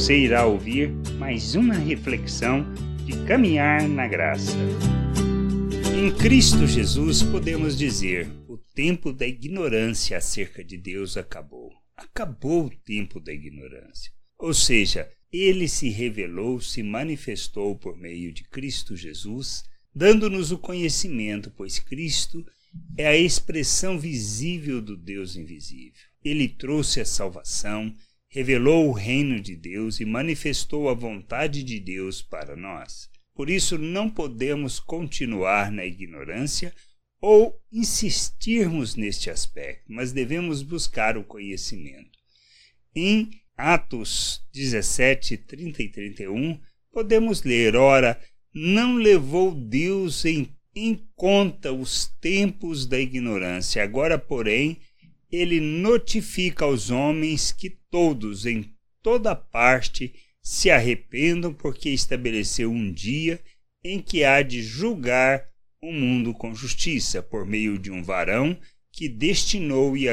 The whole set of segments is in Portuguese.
Você irá ouvir mais uma reflexão de caminhar na graça. Em Cristo Jesus podemos dizer: o tempo da ignorância acerca de Deus acabou. Acabou o tempo da ignorância. Ou seja, ele se revelou, se manifestou por meio de Cristo Jesus, dando-nos o conhecimento, pois Cristo é a expressão visível do Deus invisível. Ele trouxe a salvação, revelou o reino de Deus e manifestou a vontade de Deus para nós. Por isso, não podemos continuar na ignorância ou insistirmos neste aspecto, mas devemos buscar o conhecimento. Em Atos 17, 30 e 31, podemos ler: Ora, não levou Deus em, em conta os tempos da ignorância, agora, porém, ele notifica aos homens que todos, em toda parte, se arrependam, porque estabeleceu um dia em que há de julgar o mundo com justiça, por meio de um varão que destinou e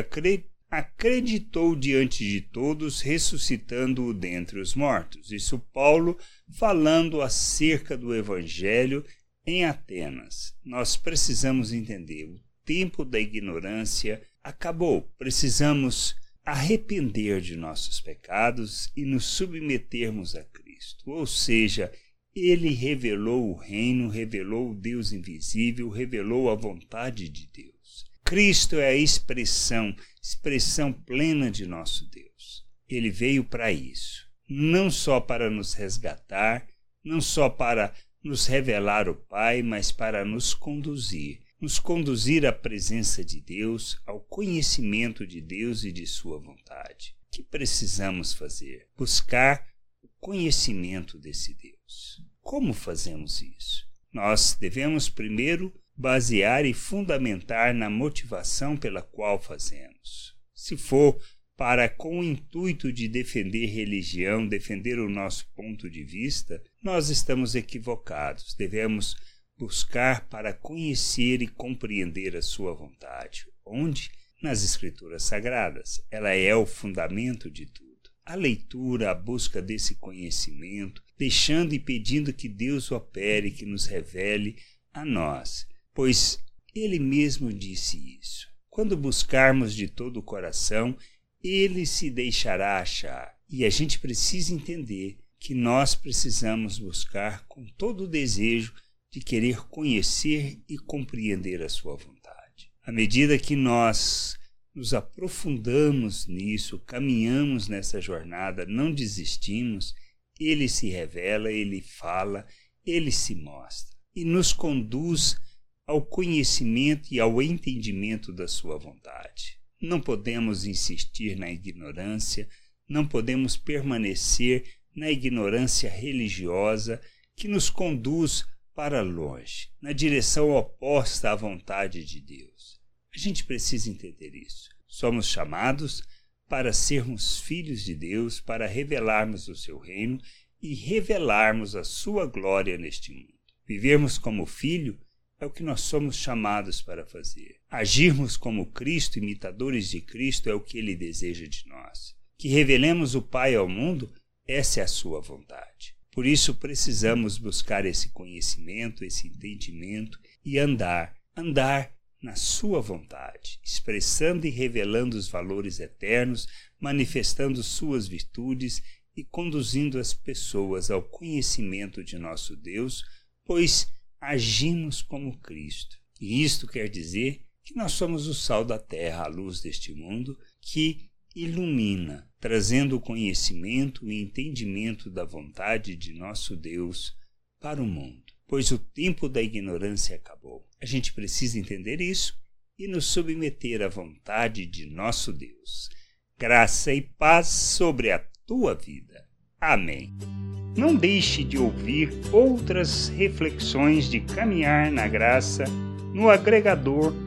acreditou diante de todos, ressuscitando-o dentre os mortos. Isso Paulo falando acerca do evangelho em Atenas. Nós precisamos entender, o tempo da ignorância acabou. Precisamos arrepender de nossos pecados e nos submetermos a Cristo. Ou seja, ele revelou o reino, revelou o Deus invisível, revelou a vontade de Deus. Cristo é a expressão, expressão plena de nosso Deus. Ele veio para isso, não só para nos resgatar, não só para nos revelar o Pai, mas para nos conduzir, nos conduzir à presença de Deus, ao conhecimento de Deus e de Sua vontade. O que precisamos fazer? Buscar o conhecimento desse Deus. Como fazemos isso? Nós devemos primeiro basear e fundamentar na motivação pela qual fazemos. Se for para com o intuito de defender religião, defender o nosso ponto de vista, nós estamos equivocados. Devemos buscar para conhecer e compreender a sua vontade. Onde? Nas Escrituras Sagradas. Ela é o fundamento de tudo. A leitura, a busca desse conhecimento, deixando e pedindo que Deus opere, que nos revele a nós pois ele mesmo disse isso. Quando buscarmos de todo o coração, ele se deixará achar. E a gente precisa entender que nós precisamos buscar com todo o desejo de querer conhecer e compreender a sua vontade. À medida que nós nos aprofundamos nisso, caminhamos nessa jornada, não desistimos, ele se revela, ele fala, ele se mostra e nos conduz ao conhecimento e ao entendimento da sua vontade. Não podemos insistir na ignorância, não podemos permanecer na ignorância religiosa que nos conduz para longe, na direção oposta à vontade de Deus. A gente precisa entender isso. Somos chamados para sermos filhos de Deus, para revelarmos o seu reino e revelarmos a sua glória neste mundo. Vivermos como filho é o que nós somos chamados para fazer. Agirmos como Cristo, imitadores de Cristo, é o que ele deseja de nós. Que revelemos o Pai ao mundo, essa é a sua vontade. Por isso precisamos buscar esse conhecimento, esse entendimento e andar, andar na sua vontade, expressando e revelando os valores eternos, manifestando suas virtudes e conduzindo as pessoas ao conhecimento de nosso Deus, pois agimos como Cristo. E isto quer dizer que nós somos o sal da terra, a luz deste mundo, que ilumina, trazendo o conhecimento e entendimento da vontade de nosso Deus para o mundo. Pois o tempo da ignorância acabou. A gente precisa entender isso e nos submeter à vontade de nosso Deus. Graça e paz sobre a tua vida. Amém. Não deixe de ouvir outras reflexões de caminhar na graça no agregador